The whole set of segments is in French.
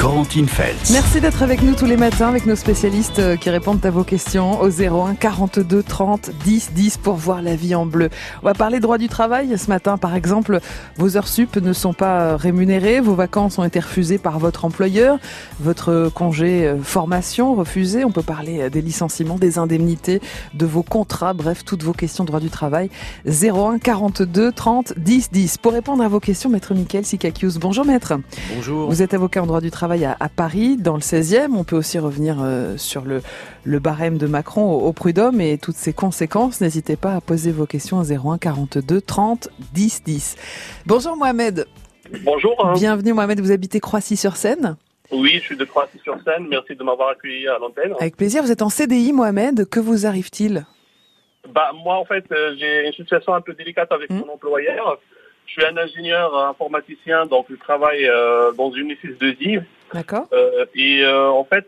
Corentine Feltz. Merci d'être avec nous tous les matins avec nos spécialistes euh, qui répondent à vos questions au 01 42 30 10 10 pour voir la vie en bleu. On va parler droit du travail ce matin. Par exemple, vos heures sup ne sont pas euh, rémunérées, vos vacances ont été refusées par votre employeur, votre congé euh, formation refusé. On peut parler des licenciements, des indemnités, de vos contrats, bref, toutes vos questions droit du travail. 01 42 30 10 10. Pour répondre à vos questions, maître Michael Sikakius. Bonjour maître. Bonjour. Vous êtes avocat en droit du travail à, Paris, dans le 16e. On peut aussi revenir euh, sur le, le barème de Macron au, prud'homme et toutes ses conséquences. N'hésitez pas à poser vos questions à 01 42 30 10 10. Bonjour Mohamed. Bonjour. Hein. Bienvenue Mohamed, vous habitez Croissy-sur-Seine? Oui, je suis de Croissy-sur-Seine. Merci de m'avoir accueilli à l'antenne. Avec plaisir. Vous êtes en CDI, Mohamed. Que vous arrive-t-il? Bah, Moi, en fait, euh, j'ai une situation un peu délicate avec hmm. mon employeur. Je suis un ingénieur informaticien, donc je travaille euh, dans une UFIS de i D'accord. Euh, et euh, en fait,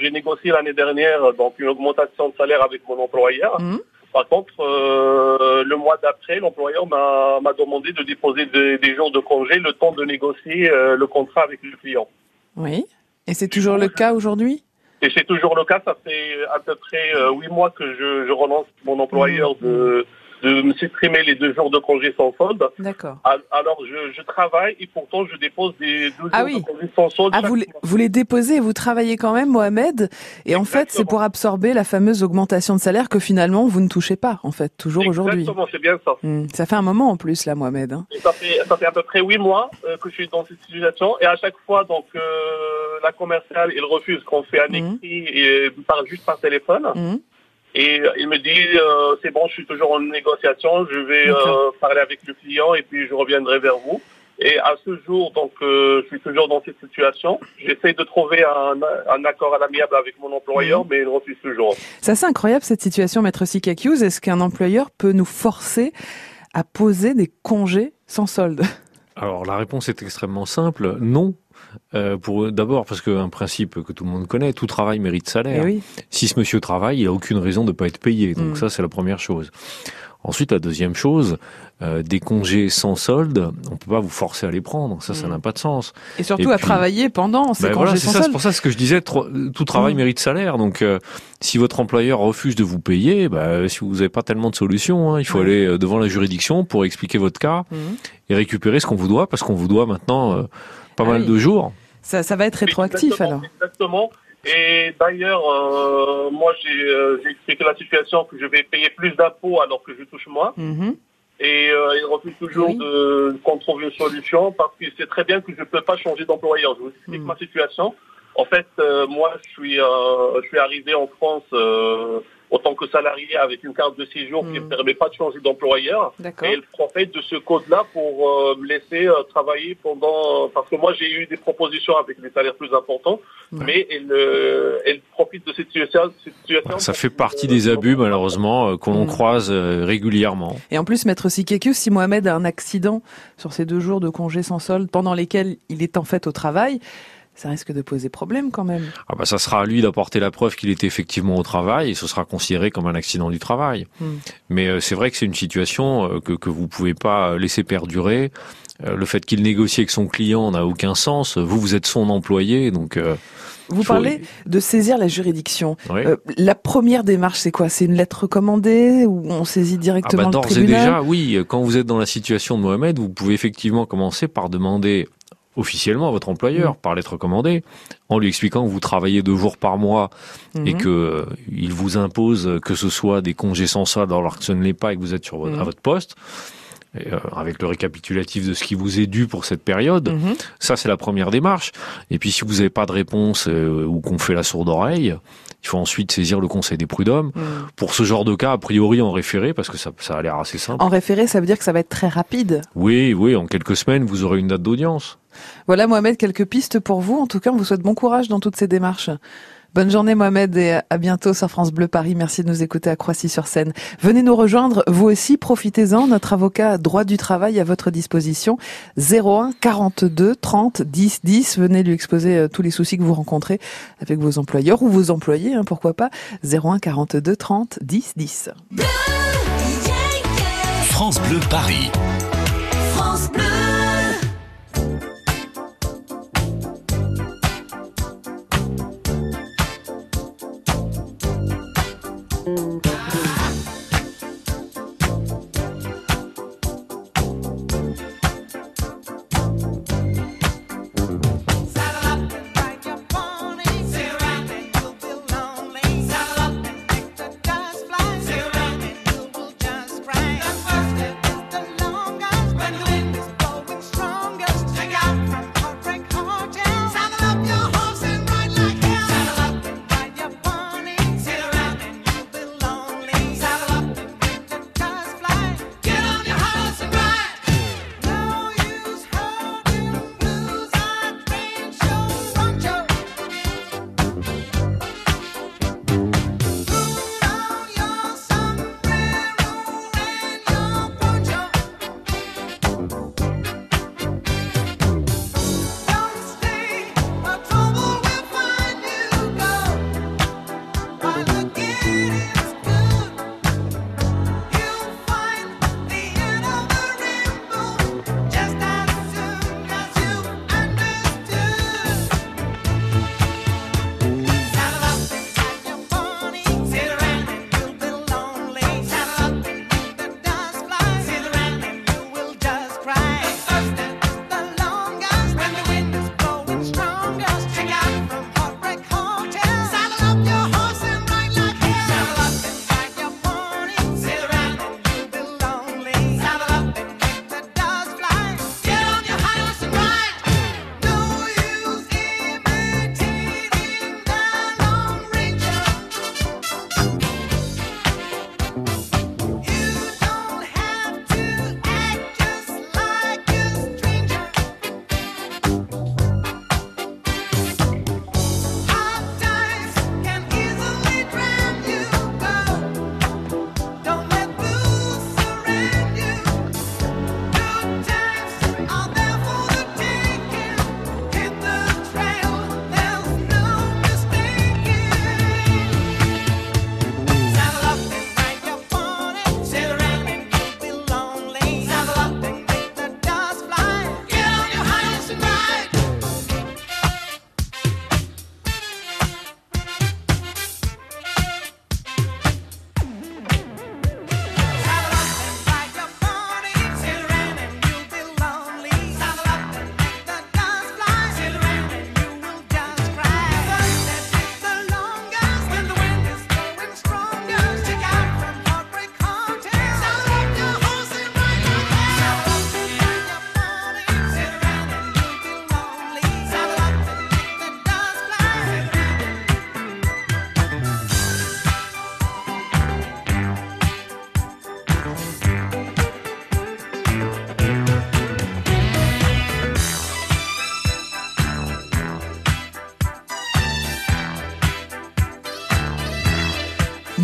j'ai négocié l'année dernière donc une augmentation de salaire avec mon employeur. Mmh. Par contre, le mois d'après, l'employeur m'a demandé de déposer des jours de congé le temps de négocier le contrat avec le client. Oui. Et c'est toujours le cas aujourd'hui? Et c'est toujours le cas. Ça fait à peu près huit mois que je, je relance mon employeur mmh. de de me supprimer les deux jours de congé sans solde. D'accord. Alors, je, je, travaille et pourtant, je dépose des deux ah jours de congé sans solde. Ah, vous les, vous les déposez et vous travaillez quand même, Mohamed. Et en fait, c'est pour absorber la fameuse augmentation de salaire que finalement, vous ne touchez pas, en fait, toujours aujourd'hui. Exactement, c'est bien ça. Hmm. Ça fait un moment en plus, là, Mohamed. Hein. Ça, fait, ça fait à peu près huit mois euh, que je suis dans cette situation. Et à chaque fois, donc, euh, la commerciale, il refuse qu'on fait un hmm. écrit et parle juste par téléphone. Hmm. Et euh, il me dit, euh, c'est bon, je suis toujours en négociation, je vais euh, parler avec le client et puis je reviendrai vers vous. Et à ce jour, donc, je suis toujours dans cette situation. J'essaie de trouver un, un accord à l'amiable avec mon employeur, mhm. mais il refuse toujours. C'est assez incroyable cette situation, Maître Sikakius. Est-ce qu'un employeur peut nous forcer à poser des congés sans solde? Alors la réponse est extrêmement simple, non. Euh, pour d'abord parce qu'un principe que tout le monde connaît, tout travail mérite salaire. Eh si ce monsieur travaille, il a aucune raison de ne pas être payé. Donc mm. ça, c'est la première chose. Ensuite, la deuxième chose, euh, des congés sans solde, on peut pas vous forcer à les prendre. Ça, ça mm. n'a pas de sens. Et surtout à travailler pendant ces ben congés sans solde. C'est pour ça ce que je disais, tout travail mm. mérite salaire. Donc, euh, si votre employeur refuse de vous payer, bah, si vous n'avez pas tellement de solutions, hein, il faut aller devant la juridiction pour expliquer votre cas et récupérer ce qu'on vous doit, parce qu'on vous doit maintenant pas ah mal de jours. Ça, ça va être rétroactif alors. Exactement. Et d'ailleurs, euh, moi, euh, j'ai expliqué la situation que je vais payer plus d'impôts alors que je touche moins. Mhm. Et euh, il refuse toujours de qu'on trouve une solution parce qu'il sait très bien que je ne peux pas changer d'employeur. Je vous explique mhm. ma situation. En fait, moi, je suis, je suis arrivé en France autant que salarié avec une carte de séjour qui ne hmm. me permet pas de changer d'employeur. Et elle profite de ce code-là pour euh, me laisser euh, travailler pendant... Parce que moi, j'ai eu des propositions avec des salaires plus importants, mais elle, euh, elle profite de cette situation. Ça fait partie des abus, malheureusement, qu'on hmm. croise régulièrement. Et en plus, Maître Sikekius, si Mohamed a un accident sur ces deux jours de congé sans solde pendant lesquels il est en fait au travail, ça risque de poser problème quand même. Ah bah ça sera à lui d'apporter la preuve qu'il était effectivement au travail et ce sera considéré comme un accident du travail. Hmm. Mais euh, c'est vrai que c'est une situation euh, que, que vous pouvez pas laisser perdurer. Euh, le fait qu'il négocie avec son client n'a aucun sens. Vous, vous êtes son employé, donc... Vous parlez de saisir la juridiction. la première démarche, c'est quoi? C'est une lettre recommandée ou on saisit directement ah bah, le tribunal D'ores et déjà, oui. Quand vous êtes dans la situation de Mohamed, vous pouvez effectivement commencer par demander officiellement à votre employeur mm. par lettre commandée, en lui expliquant que vous travaillez deux jours par mois et mm-hmm. que euh, il vous impose que ce soit des congés sans solde alors que ce ne l'est pas et que vous êtes sur votre, à mm. votre poste. Et, euh, avec le récapitulatif de ce qui vous est dû pour cette période. Mm-hmm. Ça, c'est la première démarche. Et puis, si vous n'avez pas de réponse euh, ou qu'on fait la sourde oreille, il faut ensuite saisir le Conseil des prud'hommes. Mm. Pour ce genre de cas, a priori en référé, parce que ça, ça a l'air assez simple. En référé, ça veut dire que ça va être très rapide. Oui, oui, en quelques semaines, vous aurez une date d'audience. Voilà Mohamed, quelques pistes pour vous. En tout cas, on vous souhaite bon courage dans toutes ces démarches. Bonne journée Mohamed et à bientôt sur France Bleu Paris. Merci de nous écouter à Croissy-sur-Seine. Venez nous rejoindre, vous aussi, profitez-en. Notre avocat droit du travail à votre disposition. 01 42 30 10 10. Venez lui exposer euh, tous les soucis que vous rencontrez avec vos employeurs ou vos employés, hein, pourquoi pas. 01 42 30 10 10. France Bleu Paris. Mm-hmm.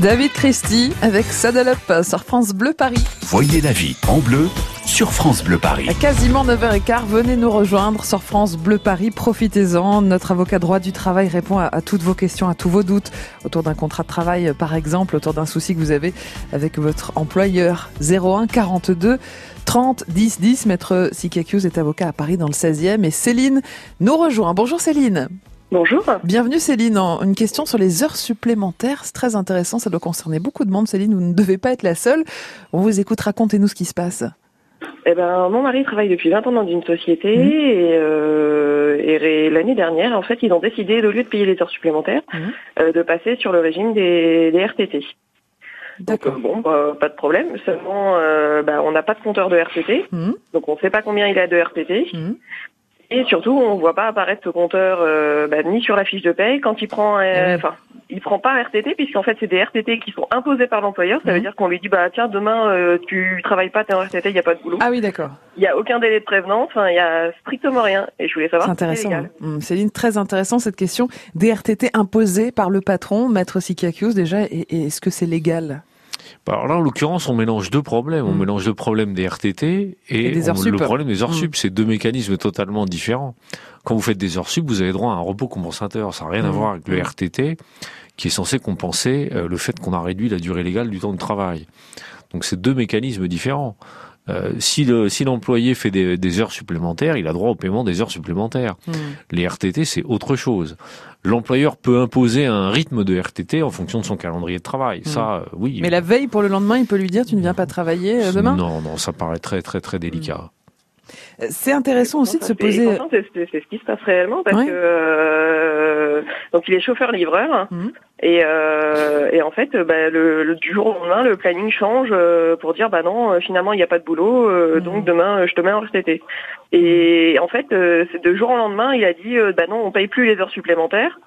David Christie avec Saddle Up sur France Bleu Paris. Voyez la vie en bleu sur France Bleu Paris. À quasiment 9h15, venez nous rejoindre sur France Bleu Paris. Profitez-en. Notre avocat droit du travail répond à, toutes vos questions, à tous vos doutes autour d'un contrat de travail, par exemple, autour d'un souci que vous avez avec votre employeur. 01 42 30 10 10. Maître Sikakius est avocat à Paris dans le 16e et Céline nous rejoint. Bonjour Céline. Bonjour. Bienvenue Céline. Une question sur les heures supplémentaires. C'est très intéressant. Ça doit concerner beaucoup de monde. Céline, vous ne devez pas être la seule. On vous écoute. Racontez-nous ce qui se passe. Eh ben, mon mari travaille depuis 20 ans dans une société mmh. euh, et, l'année dernière, en fait, ils ont décidé, au lieu de payer les heures supplémentaires, mmh. euh, de passer sur le régime des, RTT. D'accord. Euh, bon, bah, pas de problème. Seulement, bah, on n'a pas de compteur de RTT, mmh. donc on ne sait pas combien il a de RTT. Et surtout, on voit pas apparaître ce compteur euh, bah, ni sur la fiche de paye quand il prend, euh, enfin, il prend pas RTT puisqu'en fait c'est des RTT qui sont imposés par l'employeur. Ça veut mhm. dire qu'on lui dit bah tiens demain euh, tu travailles pas, t'es en RTT, il y a pas de boulot. Ah oui d'accord. Il y a aucun délai de prévenance, enfin il y a strictement rien. Et je voulais savoir. C'est intéressant. Mmh, Céline, très intéressant cette question. Des RTT imposés par le patron, maître Sikiakios déjà. Est-ce que c'est légal? Alors là, en l'occurrence, on mélange deux problèmes. On mm. mélange le problème des RTT et, le problème des heures mm. sup. C'est deux mécanismes totalement différents. Quand vous faites des heures sup, vous avez droit à un repos compensateur. Ça n'a rien à mm. voir avec le RTT, qui est censé compenser euh, le fait qu'on a réduit la durée légale du temps de travail. Donc c'est deux mécanismes différents. Euh, si le si l'employé fait des, heures supplémentaires, il a droit au paiement des heures supplémentaires. Hmm. Les RTT, c'est autre chose. L'employeur peut imposer un rythme de RTT en fonction de son calendrier de travail. Hmm. Ça, euh, oui. Mais la veille pour le lendemain, il peut lui dire tu ne viens pas travailler euh, demain? Non, non, ça paraît très très très délicat. C'est intéressant aussi de se poser. C'est ce qui se passe réellement parce que euh, donc il est chauffeur-livreur mhm. et, euh, et en fait bah, le, du jour au lendemain le planning change euh, pour dire bah non finalement il n'y a pas de boulot mhm. donc demain je te mets en RTT et en fait c'est de jour au lendemain il a dit bah non on paye plus les heures supplémentaires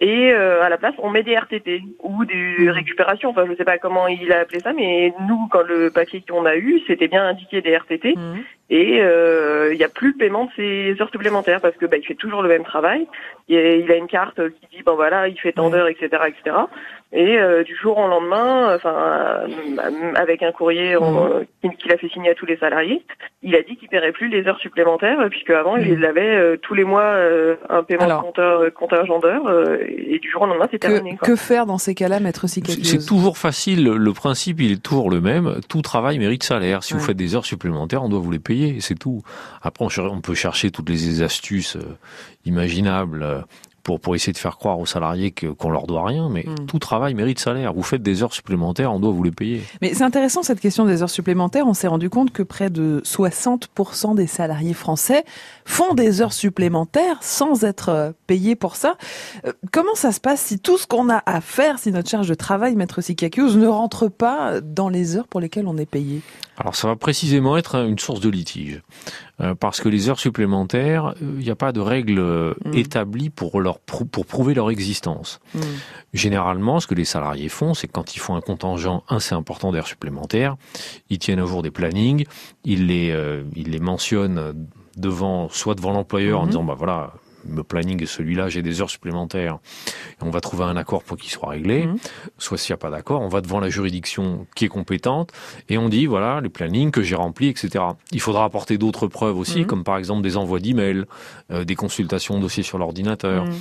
et euh, à la place, on met des RTT ou des récupérations. Enfin, je sais pas comment il a appelé ça, mais nous, quand le papier qu'on a eu, c'était bien indiqué des RTT. Mmh. Et euh, il n'y a plus le paiement de ces heures supplémentaires parce que bah, il fait toujours le même travail. Il a une carte qui dit bon voilà, il fait tant d'heures, etc., etc. Et euh, du jour au lendemain, enfin, euh, avec un courrier mmh. qu'il a fait signer à tous les salariés, il a dit qu'il paierait plus les heures supplémentaires, puisque avant il avait euh, tous les mois un paiement de compteur, compteur et du jour au lendemain c'est terminé. Que faire dans ces cas-là, maître Sicakios C'est toujours facile. Le principe il est toujours le même. Tout travail mérite salaire. Si vous faites des heures supplémentaires, on doit vous les payer. C'est tout. Après, on peut chercher toutes les astuces imaginables pour, pour essayer de faire croire aux salariés qu'on leur doit rien, mais hmm. tout travail mérite salaire. Vous faites des heures supplémentaires, on doit vous les payer. Mais c'est intéressant cette question des heures supplémentaires. On s'est rendu compte que près de 60% des salariés français font des heures supplémentaires sans être euh, payés pour ça. Euh, comment ça se passe si tout ce qu'on a à faire, si notre charge de travail, maître Sikakius, ne rentre pas dans les heures pour lesquelles on est payé? Alors ça va précisément être une source de litige, parce que les heures supplémentaires, il n'y a pas de règles mm. établies pour leur pour prouver leur existence. Mm. Généralement, ce que les salariés font, c'est quand ils font un contingent assez important d'heures supplémentaires, ils tiennent à jour des plannings, ils les euh, ils les mentionnent devant soit devant l'employeur en mm-hmm. disant bah voilà me planning celui-là, j'ai des heures supplémentaires, et on va trouver un accord pour qu'il soit réglé. Mhm. Soit s'il n'y a pas d'accord, on va devant la juridiction qui est compétente, et on dit, voilà, les plannings que j'ai remplis, etc. Il faudra apporter d'autres preuves aussi, mhm. comme par exemple des envois d'emails, euh, des consultations de dossiers sur l'ordinateur, mhm.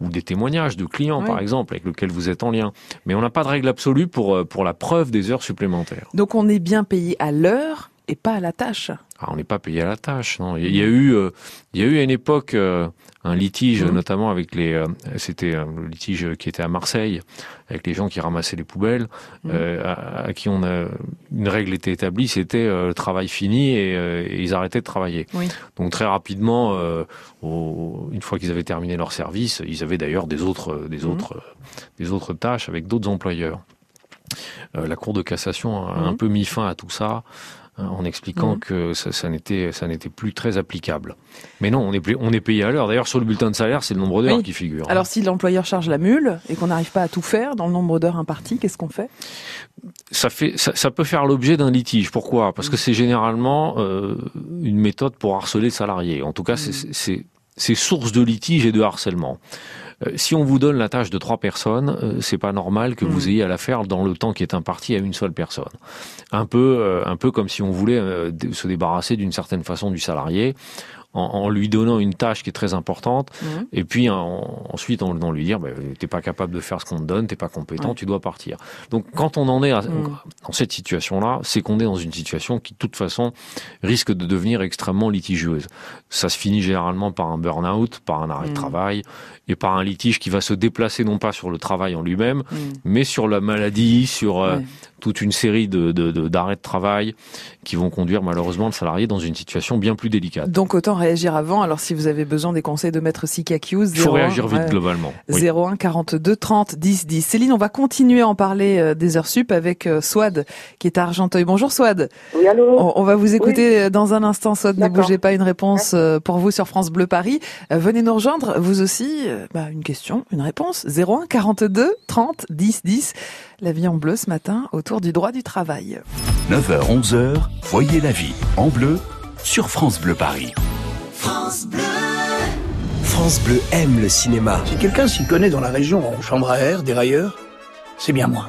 ou des témoignages de clients, par exemple, avec lesquels vous êtes en lien. Mais on n'a pas de règle absolue pour, euh, pour la preuve des heures supplémentaires. Donc on est bien payé à l'heure et pas à la tâche. Ah, on n'est pas payé à la tâche, non. Il y a eu, euh, il y a eu à une époque euh, un litige, mmh. notamment avec les, euh, c'était un litige qui était à Marseille, avec les gens qui ramassaient les poubelles, mmh. à, qui on a une règle était établie, c'était le travail fini et, ils arrêtaient de travailler. Donc très rapidement, une fois qu'ils avaient terminé leur service, ils avaient d'ailleurs des autres, des mmh. autres, des autres tâches avec d'autres employeurs. la Cour de cassation a un peu mis fin à tout ça. Hein, en expliquant mhm. que ça, ça n'était ça n'était plus très applicable. Mais non, on est on est payé à l'heure. D'ailleurs, sur le bulletin de salaire, c'est le nombre d'heures qui figure. Hein. Alors, si l'employeur charge la mule et qu'on n'arrive pas à tout faire dans le nombre d'heures imparties, qu'est-ce qu'on fait? Ça fait ça, peut faire l'objet d'un litige. Pourquoi? Parce que c'est généralement euh, une méthode pour harceler le salarié. En tout cas, c'est c'est source de litige et de harcèlement. Euh, si on vous donne la tâche de trois personnes, euh, c'est pas normal que vous mm. ayez à la faire dans le temps qui est imparti à une seule personne. Un peu, euh, un peu comme si on voulait se débarrasser d'une certaine façon du salarié en, lui donnant une tâche qui est très importante, mhm. et puis ensuite en, lui dire, bah, t'es pas capable de faire ce qu'on te donne, t'es pas compétent, tu dois partir. Donc quand on en est mhm. dans cette situation-là, c'est qu'on est dans une situation qui, de toute façon, risque de devenir extrêmement litigieuse. Ça se finit généralement par un burn-out, par un arrêt de mhm. travail, et par un litige qui va se déplacer non pas sur le travail en lui-même, mais sur la maladie, sur euh, toute une série de, d'arrêts de, travail qui vont conduire malheureusement le salarié dans une situation bien plus délicate. Donc autant réagir avant. Alors si vous avez besoin des conseils de Maître Sikakius, il faut réagir vite globalement. 01 42 30 10 10. Céline, on va continuer à en parler euh, des heures sup avec euh, Swad qui est à Argenteuil. Bonjour Swad. Oui, allô. On, va vous écouter euh, dans un instant. Swad, ne bougez pas. Une réponse pour vous sur France Bleu Paris. Venez nous rejoindre. Vous aussi, bah, une question, une réponse. 01 42 30 10 10. La vie en bleu ce matin autour du droit du travail. 9h, 11h, voyez la vie en bleu sur France Bleu Paris. France Bleu. France Bleu aime le cinéma. Si quelqu'un s'y connaît dans la région en chambre à air, dérailleur, c'est bien moi.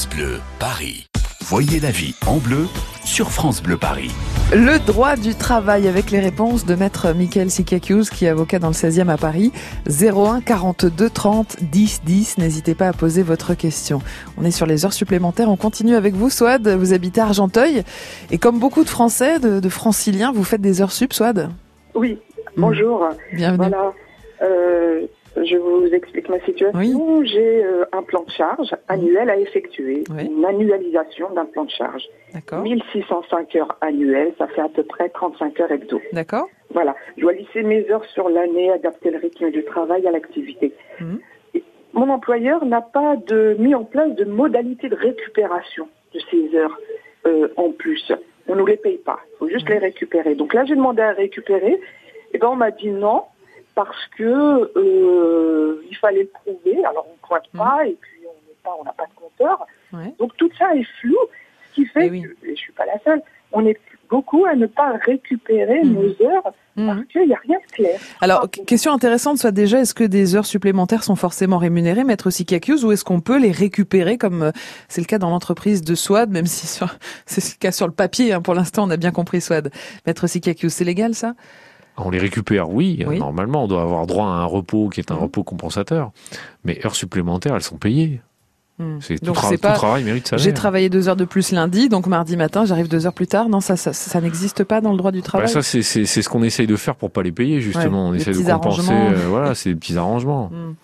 France Bleu, Paris. Voyez la vie en bleu sur France Bleu Paris. Le droit du travail avec les réponses de maître Michael Sikakius qui est avocat dans le 16e à Paris. 01 42 30 10 10. N'hésitez pas à poser votre question. On est sur les heures supplémentaires. On continue avec vous, Swad. Vous habitez à Argenteuil. Et comme beaucoup de Français, de, franciliens, vous faites des heures sup, Swad? Oui. Bonjour. Bienvenue. Voilà. Euh, je vous explique ma situation. J'ai euh, un plan de charge annuel à effectuer, une annualisation d'un plan de charge. 1605 heures annuelles, ça fait à peu près 35 heures hebdo. D'accord. Voilà. Je dois lisser mes heures sur l'année, adapter le rythme du travail à l'activité. Mhm. Mon employeur n'a pas de, mis en place de modalité de récupération de ces heures euh, en plus. On ne nous les paye pas. Il faut juste les récupérer. Donc là, j'ai demandé à récupérer. Et ben, on m'a dit non parce que euh, il fallait le prouver. Alors on ne pointe mmh. pas et puis on n'a pas, de compteur. Donc tout ça est flou, ce qui fait eh que, et je suis pas la seule, on est beaucoup à ne pas récupérer mmh. nos heures mmh. parce qu'il n'y a rien de clair. Alors, question intéressante, soit déjà, est-ce que des heures supplémentaires sont forcément rémunérées, Maître Sikakius, ou est-ce qu'on peut les récupérer comme euh, c'est le cas dans l'entreprise de Swad, même si c'est le cas sur le papier, hein, pour l'instant on a bien compris Swad. Maître Sikakius, c'est légal ça? On les récupère, oui, Normalement, on doit avoir droit à un repos qui est un mmh. repos compensateur. Mais heures supplémentaires, elles sont payées. Mmh. C'est tout, travail mérite salaire. J'ai travaillé deux heures de plus lundi, donc mardi matin, j'arrive deux heures plus tard. Non, ça, ça, n'existe pas dans le droit du bah, travail. ça, c'est ce qu'on essaye de faire pour pas les payer, justement. on essaye de compenser. Euh, voilà, c'est des petits arrangements. Mmh.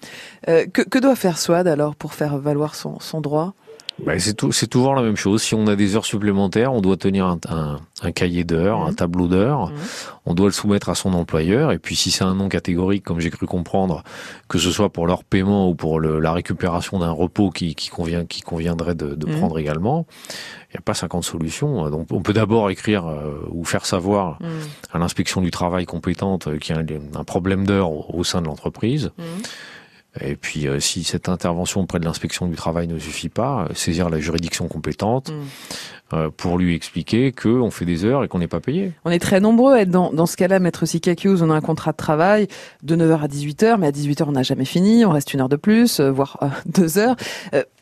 Euh, que, doit faire Swad alors pour faire valoir son, son droit? Bah, c'est tout, c'est toujours la même chose. Si on a des heures supplémentaires, on doit tenir un, un, cahier d'heures, un mmh. tableau d'heures. Mmh. On doit le soumettre à son employeur. Et puis, si c'est un nom catégorique, comme j'ai cru comprendre, que ce soit pour leur paiement ou pour le, la récupération d'un repos qui, qui, convient, qui conviendrait de, de mmh. prendre également, il n'y a pas 50 solutions. Donc, on peut d'abord écrire euh, ou faire savoir à l'inspection du travail compétente qu'il y a un, un problème d'heures au, au, sein de l'entreprise. Et puis, euh, si cette intervention auprès de l'inspection du travail ne suffit pas, euh, saisir la juridiction compétente. Mm. Euh, pour lui expliquer qu'on fait des heures et qu'on n'est pas payé. On est très nombreux à être dans, dans ce cas-là, Maître Sikakius, on a un contrat de travail de 9h à 18h, mais à 18h on n'a jamais fini, on reste une heure de plus, euh, voire euh, deux heures.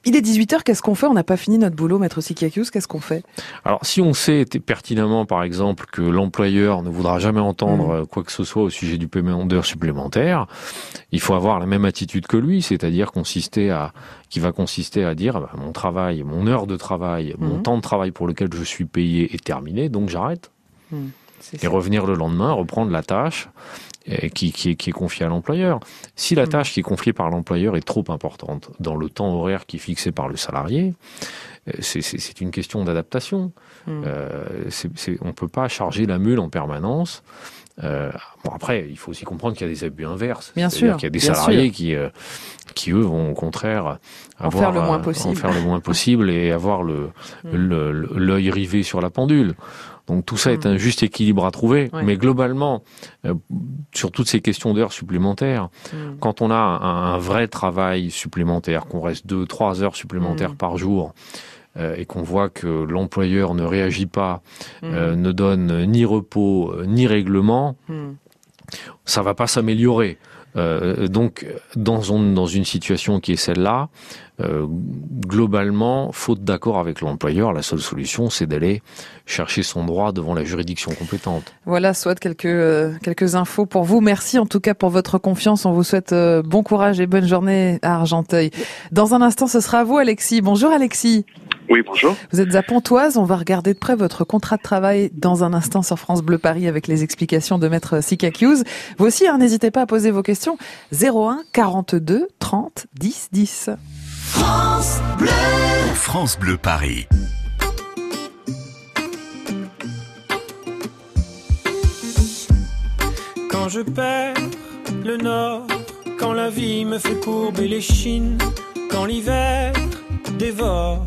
il est 18h, qu'est-ce qu'on fait? On n'a pas fini notre boulot, Maître Sikakius, qu'est-ce qu'on fait? Alors si on sait pertinemment, par exemple, que l'employeur ne voudra jamais entendre mm. quoi que ce soit au sujet du paiement d'heures supplémentaires, il faut avoir la même attitude que lui, c'est-à-dire consister à qui va consister à dire bah, mon travail, mon heure de travail, mon mhm. temps de travail pour lequel je suis payé est terminé, donc j'arrête. Mhm. et revenir le lendemain, reprendre la tâche qui, qui, est, qui, est, confiée à l'employeur. Si la mhm. tâche qui est confiée par l'employeur est trop importante dans le temps horaire qui est fixé par le salarié, euh, c'est une question d'adaptation. Euh, on ne peut pas charger la mule en permanence. Euh, bon après, il faut aussi comprendre qu'il y a des abus inverses. Bien sûr. Qu'il y a des salariés qui, euh, qui eux vont au contraire avoir, en faire le moins possible, en faire le moins possible et avoir le mm. l'œil rivé sur la pendule. Donc tout ça est mm. un juste équilibre à trouver. Mais globalement, euh, sur toutes ces questions d'heures supplémentaires, mm. quand on a un, vrai travail supplémentaire, qu'on reste deux, trois heures supplémentaires par jour, euh, et qu'on voit que l'employeur ne réagit pas, euh, ne donne ni repos ni règlement, ça va pas s'améliorer. Euh, donc, dans, dans, une situation qui est celle-là, euh, globalement, faute d'accord avec l'employeur, la seule solution, c'est d'aller chercher son droit devant la juridiction compétente. Voilà, soit quelques euh, quelques infos pour vous. Merci en tout cas pour votre confiance. On vous souhaite euh, bon courage et bonne journée à Argenteuil. Dans un instant, ce sera à vous, Alexis. Bonjour, Alexis. Oui, bonjour. Vous êtes à Pontoise, on va regarder de près votre contrat de travail dans un instant sur France Bleu Paris avec les explications de maître Sikakuse. Vous aussi, hein, n'hésitez pas à poser vos questions. 01 42 30 10 10. France Bleu France Bleu Paris. Quand je perds le nord, quand la vie me fait courber les chines, quand l'hiver dévore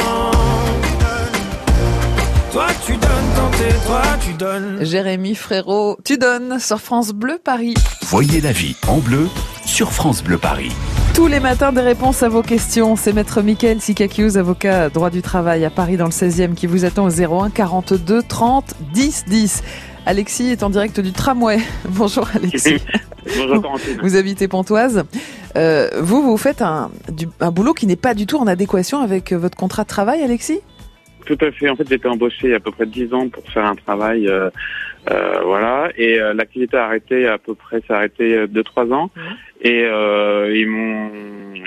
Toi, tu donnes. Jérémy Frérot, tu donnes sur France Bleu Paris. Voyez la vie en bleu sur France Bleu Paris. Tous les matins, des réponses à vos questions. C'est Maître Michael Sikakius, avocat droit du travail à Paris dans le 16e, qui vous attend au 01 42 30 10 10. Alexis est en direct du tramway. Bonjour Alexis. Bonjour Corentine. Vous habitez Pontoise. Euh, vous, vous faites un, du, un boulot qui n'est pas du tout en adéquation avec votre contrat de travail, Alexis? Tout à fait. En fait, j'ai été embauché il y a à peu près 10 ans pour faire un travail, euh, euh, voilà. Et euh, l'activité a arrêté à peu près, ça a arrêté 2-3 ans. Mmh. Et euh, ils m'ont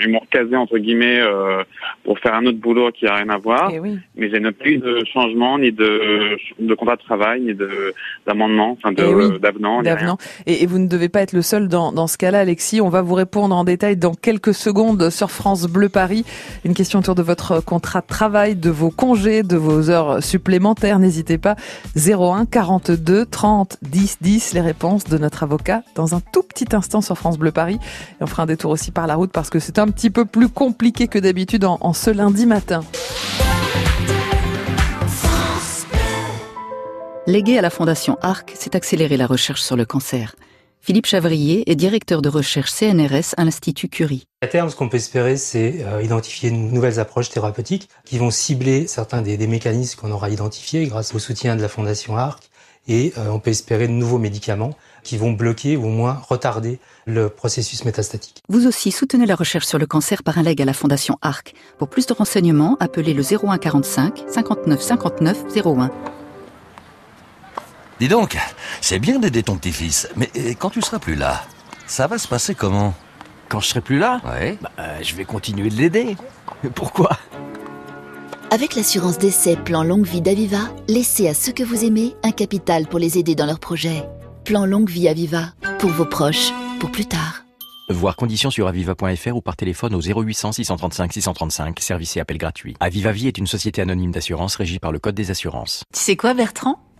ils m'ont recasé entre guillemets euh, pour faire un autre boulot qui a rien à voir. Eh oui. Mais je n'ai plus de changement ni de, de contrat de travail ni de d'amendement, enfin Eh oui, d'avenant. Et, et vous ne devez pas être le seul dans, dans ce cas-là, Alexis. On va vous répondre en détail dans quelques secondes sur France Bleu Paris. Une question autour de votre contrat de travail, de vos congés, de vos heures supplémentaires. N'hésitez pas. 01 42 30 10 10. Les réponses de notre avocat dans un tout petit instant sur France Bleu Paris. Et on fera un détour aussi par la route parce que c'est un petit peu plus compliqué que d'habitude en, en ce lundi matin. Légué à la Fondation ARC, c'est accélérer la recherche sur le cancer. Philippe Chavrier est directeur de recherche CNRS à l'Institut Curie. À terme, ce qu'on peut espérer, c'est euh, identifier de nouvelles approches thérapeutiques qui vont cibler certains des, des mécanismes qu'on aura identifiés grâce au soutien de la Fondation ARC. Et euh, on peut espérer de nouveaux médicaments qui vont bloquer ou au moins retarder le processus métastatique. Vous aussi soutenez la recherche sur le cancer par un leg à la Fondation ARC. Pour plus de renseignements, appelez le 01 45 59 59 01. Dis donc, c'est bien d'aider ton petit-fils, mais quand tu seras plus là, ça va se passer comment? Quand je serai plus là? Ouais. bah, euh, Je vais continuer de l'aider. Pourquoi? Avec l'assurance d'essai Plan Longue Vie d'Aviva, laissez à ceux que vous aimez un capital pour les aider dans leurs projets. Plan Longue Vie Aviva, pour vos proches, pour plus tard. Voir conditions sur aviva.fr ou par téléphone au 0800 635 635, service et appel gratuit. Aviva Vie est une société anonyme d'assurance régie par le Code des assurances. Tu sais quoi, Bertrand?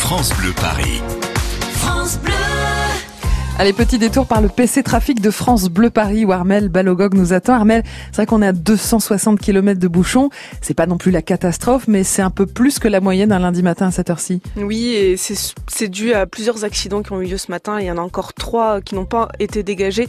France Bleu Paris. Allez, petit détour par le PC Trafic de France Bleu Paris où Armel Balogog nous attend. Armel, c'est vrai qu'on est à 260 km de bouchons. C'est pas non plus la catastrophe, mais c'est un peu plus que la moyenne un lundi matin à cette heure-ci. Oui, et c'est dû à plusieurs accidents qui ont eu lieu ce matin. Il y en a encore trois qui n'ont pas été dégagés.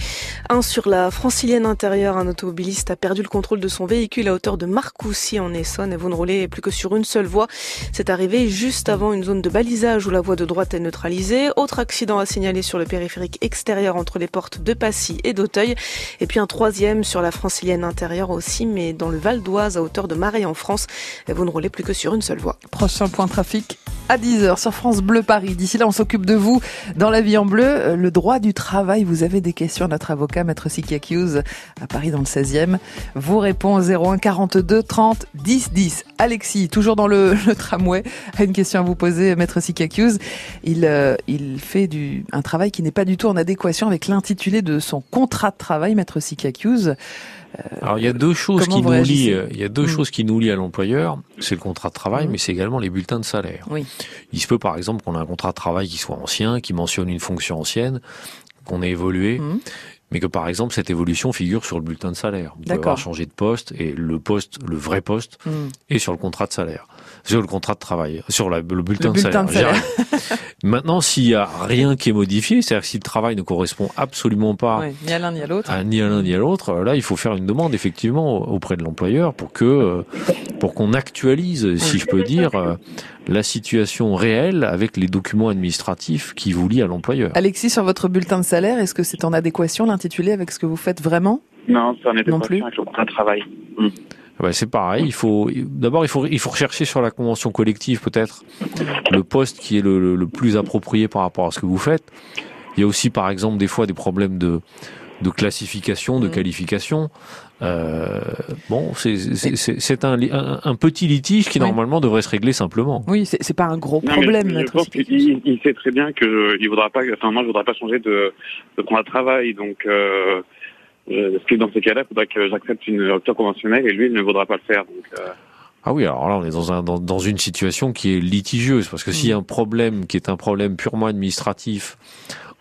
Un sur la francilienne intérieure. Un automobiliste a perdu le contrôle de son véhicule à hauteur de Marcoussis en Essonne et vous ne roulez plus que sur une seule voie. C'est arrivé juste avant une zone de balisage où la voie de droite est neutralisée. Autre accident à signaler sur le périphérique extérieur entre les portes de Passy et d'Auteuil. Et puis un troisième sur la francilienne intérieure aussi, mais dans le Val d'Oise à hauteur de Marais en France. Vous ne roulez plus que sur une seule voie. Prochain point trafic à 10h sur France Bleu Paris. D'ici là, on s'occupe de vous dans la vie en bleu. Euh, le droit du travail, vous avez des questions à notre avocat, Maître Sikiakius, à Paris dans le 16e. Vous répond au 01 42 30 10 10. Alexis, toujours dans le, tramway, a une question à vous poser, Maître Sikiakius. Il, euh, il fait du, un travail qui n'est pas du tout en adéquation avec l'intitulé de son contrat de travail, Maître Sikiakius. Euh, Alors il y a deux choses qui nous lient. Il y a deux mm. choses qui nous lient à l'employeur. C'est le contrat de travail, mm. mais c'est également les bulletins de salaire. Oui. Il se peut par exemple qu'on ait un contrat de travail qui soit ancien, qui mentionne une fonction ancienne, qu'on ait évolué. Mm. Mais que par exemple cette évolution figure sur le bulletin de salaire. Vous pouvez avoir changé de poste et le poste, le vrai poste, est sur le contrat de salaire sur le contrat de travail, sur la, le bulletin, de salaire. Maintenant, s'il y a rien qui est modifié, c'est-à-dire si le travail ne correspond absolument pas ni à l'un ni à l'autre, ni à l'un ni à l'autre, là, il faut faire une demande effectivement auprès de l'employeur pour que euh, pour qu'on actualise, si je peux dire, euh, la situation réelle avec les documents administratifs qui vous lient à l'employeur. Alexis, sur votre bulletin de salaire, est-ce que c'est en adéquation l'intitulé avec ce que vous faites vraiment? Non, c'est en adéquation avec le contrat de travail. Hmm c'est pareil. Il faut d'abord il faut il faut rechercher sur la convention collective peut-être le poste qui est le, le, plus approprié par rapport à ce que vous faites. Il y a aussi par exemple des fois des problèmes de de classification, de mm. qualification. Euh, bon, c'est un, un, petit litige qui normalement devrait se régler simplement. Oui, c'est pas un gros problème. je pense qu'il il sait très bien que il voudra pas. Enfin, moi, je voudrais pas changer de, de contrat de travail, donc. Euh, parce que dans ces cas-là, il faudrait que j'accepte une rupture conventionnelle et lui, il ne voudra pas le faire. Donc, euh... Ah oui, alors là, on est dans, un, dans, dans, une situation qui est litigieuse, parce que y a un problème qui est un problème purement administratif,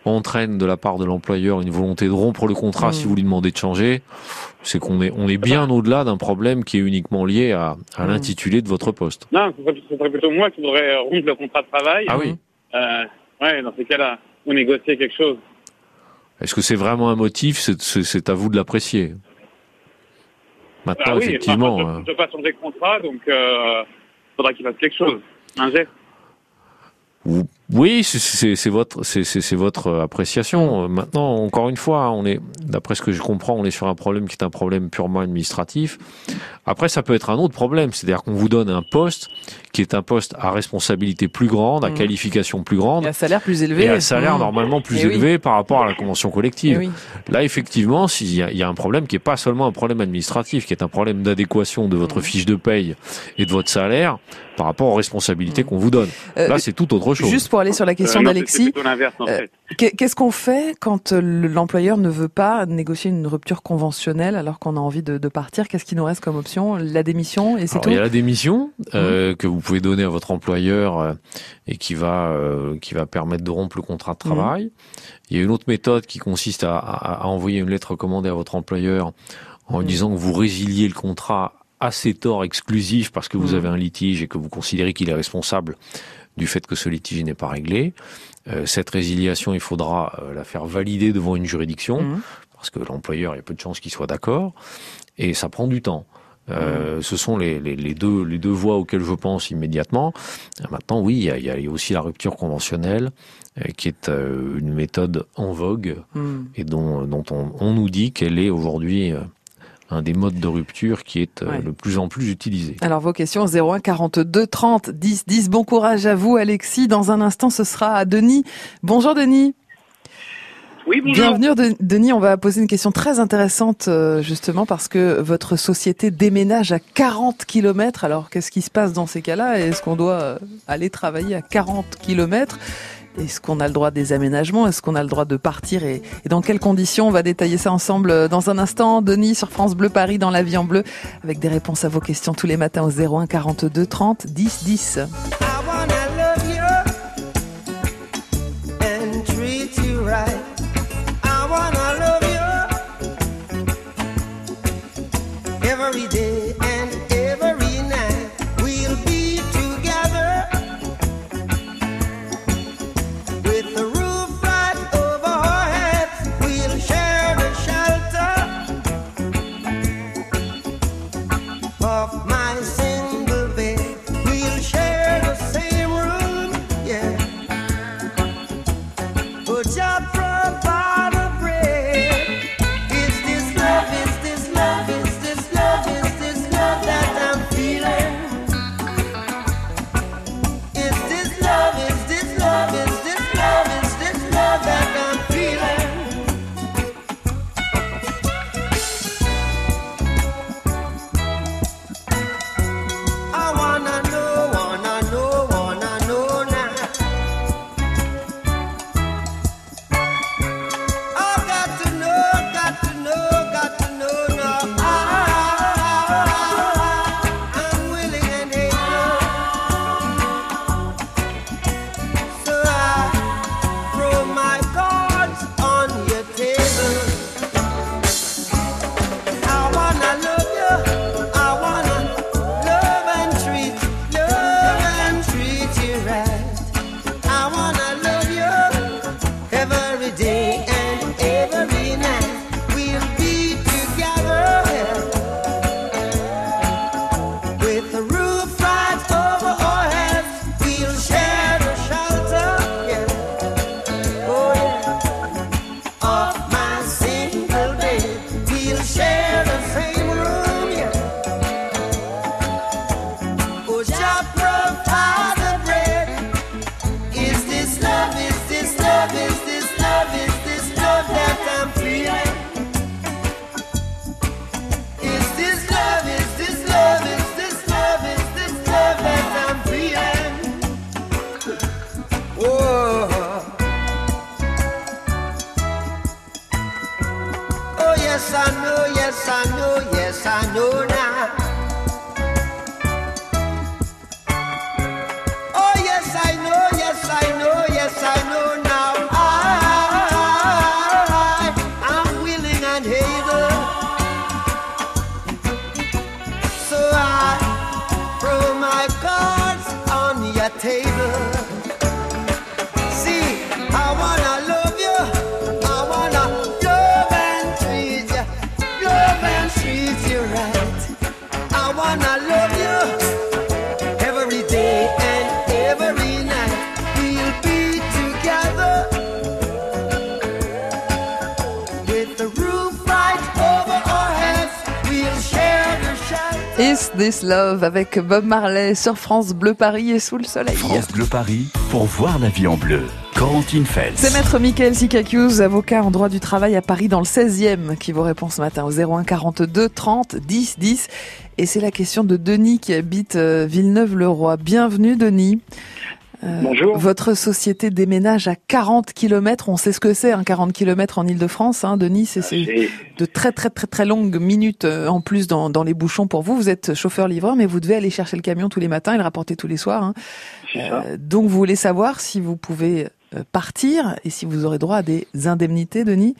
entraîne de la part de l'employeur une volonté de rompre le contrat mmh. si vous lui demandez de changer, c'est qu'on est, on est bien au-delà d'un problème qui est uniquement lié à, à mmh. l'intitulé de votre poste. Non, ce serait plutôt moi qui voudrais rompre le contrat de travail. Ah oui. Euh, ouais, dans ces cas-là, ou négocier quelque chose. Est-ce que c'est vraiment un motif? C'est à vous de l'apprécier. Maintenant, ah oui, effectivement. je ne peux pas changer de contrat, donc il euh, faudra qu'il fasse quelque chose. Un geste. Oui, c'est votre, c'est votre appréciation. Maintenant, encore une fois, on est, d'après ce que je comprends, on est sur un problème qui est un problème purement administratif. Après, ça peut être un autre problème, c'est-à-dire qu'on vous donne un poste qui est un poste à responsabilité plus grande, à mmh. qualification plus grande, et à salaire plus élevé, et à salaire mmh. normalement plus élevé par rapport à la convention collective. Là, effectivement, s'il y, y, a un problème qui est pas seulement un problème administratif, qui est un problème d'adéquation de votre mmh. fiche de paye et de votre salaire par rapport aux responsabilités qu'on vous donne. Euh, Là, c'est tout autre chose. Juste pour aller sur la question euh, d'Alexis, euh, qu'est-ce qu'on fait quand l'employeur ne veut pas négocier une rupture conventionnelle alors qu'on a envie de, de partir? Qu'est-ce qui nous reste comme option? La démission et c'est tout Il y a la démission euh, que vous pouvez donner à votre employeur et qui va qui va permettre de rompre le contrat de travail. Il y a une autre méthode qui consiste à, à, envoyer une lettre recommandée à votre employeur en disant que vous résiliez le contrat à ses torts exclusifs parce que vous avez un litige et que vous considérez qu'il est responsable du fait que ce litige n'est pas réglé. Euh, cette résiliation, il faudra euh, la faire valider devant une juridiction, mmh. parce que l'employeur, il y a peu de chances qu'il soit d'accord, et ça prend du temps. Euh, mmh. Ce sont les, les, les, deux, les deux voies auxquelles je pense immédiatement. Maintenant, oui, il y a, il y a aussi la rupture conventionnelle, qui est une méthode en vogue mmh. et dont, dont on, on, nous dit qu'elle est aujourd'hui un des modes de rupture qui est euh, le plus en plus utilisé. Alors vos questions 01 42 30 10 10. Bon courage à vous Alexis. Dans un instant ce sera à Denis. Bonjour Denis. Oui, bonjour. Bienvenue Denis, on va poser une question très intéressante euh, justement parce que votre société déménage à 40 km. Alors qu'est-ce qui se passe dans ces cas-là? Est-ce qu'on doit euh, aller travailler à 40 km est-ce qu'on a le droit des aménagements? Est-ce qu'on a le droit de partir? Et, dans quelles conditions? On va détailler ça ensemble euh, dans un instant. Denis sur France Bleu Paris dans la vie en bleu avec des réponses à vos questions tous les matins au 01 42 30 10 10. This Love avec Bob Marley sur France Bleu Paris et sous le soleil. France Bleu Paris pour voir la vie en bleu. Corentine Fels. C'est maître Michael Sikakius, avocat en droit du travail à Paris dans le 16e, qui vous répond ce matin au 01 42 30 10 10. Et c'est la question de Denis qui habite euh, Villeneuve-le-Roi. Bienvenue Denis. Euh, Bonjour. Votre société déménage à 40 km. On sait ce que c'est, un 40 km en Ile-de-France, hein, Denis. C'est de très très très très longues minutes euh, en plus dans, dans les bouchons pour vous. Vous êtes chauffeur-livreur, mais vous devez aller chercher le camion tous les matins et le rapporter tous les soirs. Hein. Euh, donc vous voulez savoir si vous pouvez partir et si vous aurez droit à des indemnités, Denis.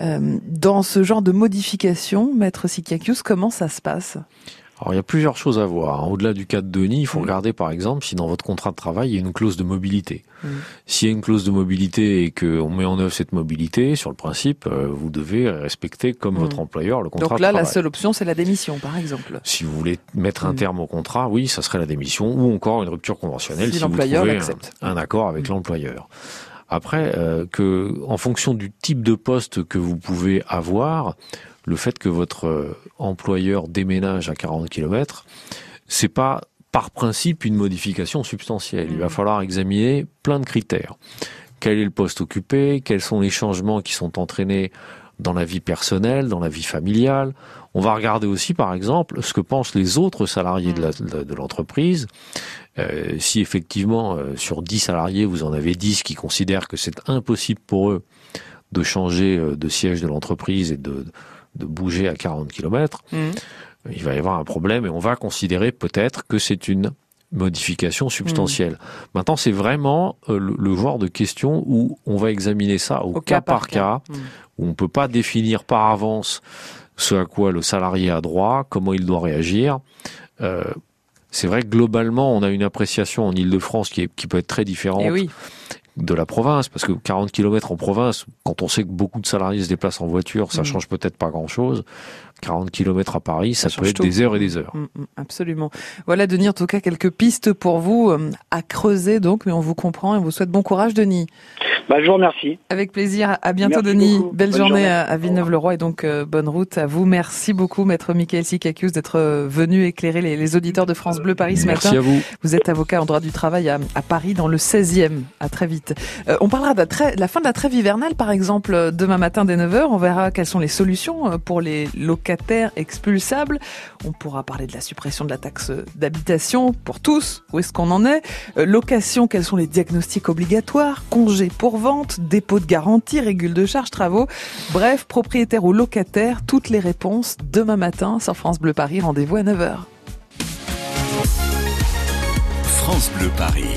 dans ce genre de modification, Maître Sikiakius, comment ça se passe? Alors il y a plusieurs choses à voir. Hein. Au-delà du cas de Denis, il faut mm. regarder par exemple si dans votre contrat de travail il y a une clause de mobilité. Mm. S'il y a une clause de mobilité et qu'on met en œuvre cette mobilité, sur le principe, euh, vous devez respecter comme mm. votre employeur le contrat Donc là, la seule option, c'est la démission, par exemple. Si vous voulez mettre un terme au contrat, oui, ça serait la démission ou encore une rupture conventionnelle si, l'employeur vous trouvez un, un, accord avec l'employeur. Après, euh, que en fonction du type de poste que vous pouvez avoir, le fait que votre euh, employeur déménage à 40 km, c'est pas par principe une modification substantielle. Il va mmh. falloir examiner plein de critères. Quel est le poste occupé? Quels sont les changements qui sont entraînés dans la vie personnelle, dans la vie familiale? On va regarder aussi, par exemple, ce que pensent les autres salariés de l'entreprise. Euh, si effectivement, euh, sur 10 salariés, vous en avez 10 qui considèrent que c'est impossible pour eux de changer de siège de l'entreprise et de, de, bouger à 40 km, mmh. il va y avoir un problème et on va considérer peut-être que c'est une modification substantielle. Mmh. Maintenant, c'est vraiment le, genre de question où on va examiner ça au, cas, par cas, mmh. où on peut pas définir par avance ce à quoi le salarié a droit, comment il doit réagir. Euh, c'est vrai que globalement, on a une appréciation en Ile-de-France qui, qui peut être très différente. Eh de la province, parce que 40 km en province, quand on sait que beaucoup de salariés se déplacent en voiture, ça mm. change peut-être pas grand-chose. 40 km à Paris, ça, peut être des heures et des heures. Mm, mm, absolument. Voilà, Denis, en tout cas, quelques pistes pour vous euh, à creuser, donc, mais on vous comprend et on vous souhaite bon courage, Denis. Bah, je vous remercie. Avec plaisir. À bientôt, Denis. Belle journée à, Villeneuve-le-Roi et donc euh, bonne route à vous. Merci beaucoup, maître Michael Sikakius, d'être euh, venu éclairer les, auditeurs de France Bleu Paris ce Merci matin. À vous. vous êtes avocat en droit du travail à, Paris, dans le 16e. À très vite. Euh, on parlera de la, fin de la trêve hivernale, par exemple, demain matin dès 9h. On verra quelles sont les solutions pour les locataires expulsables. On pourra parler de la suppression de la taxe d'habitation pour tous. Où est-ce qu'on en est? Location, quels sont les diagnostics obligatoires? Congés pour vente, dépôt de garantie, régule de charge, travaux. Bref, propriétaire ou locataire, toutes les réponses demain matin sur France Bleu Paris. Rendez-vous à 9h. France Bleu Paris.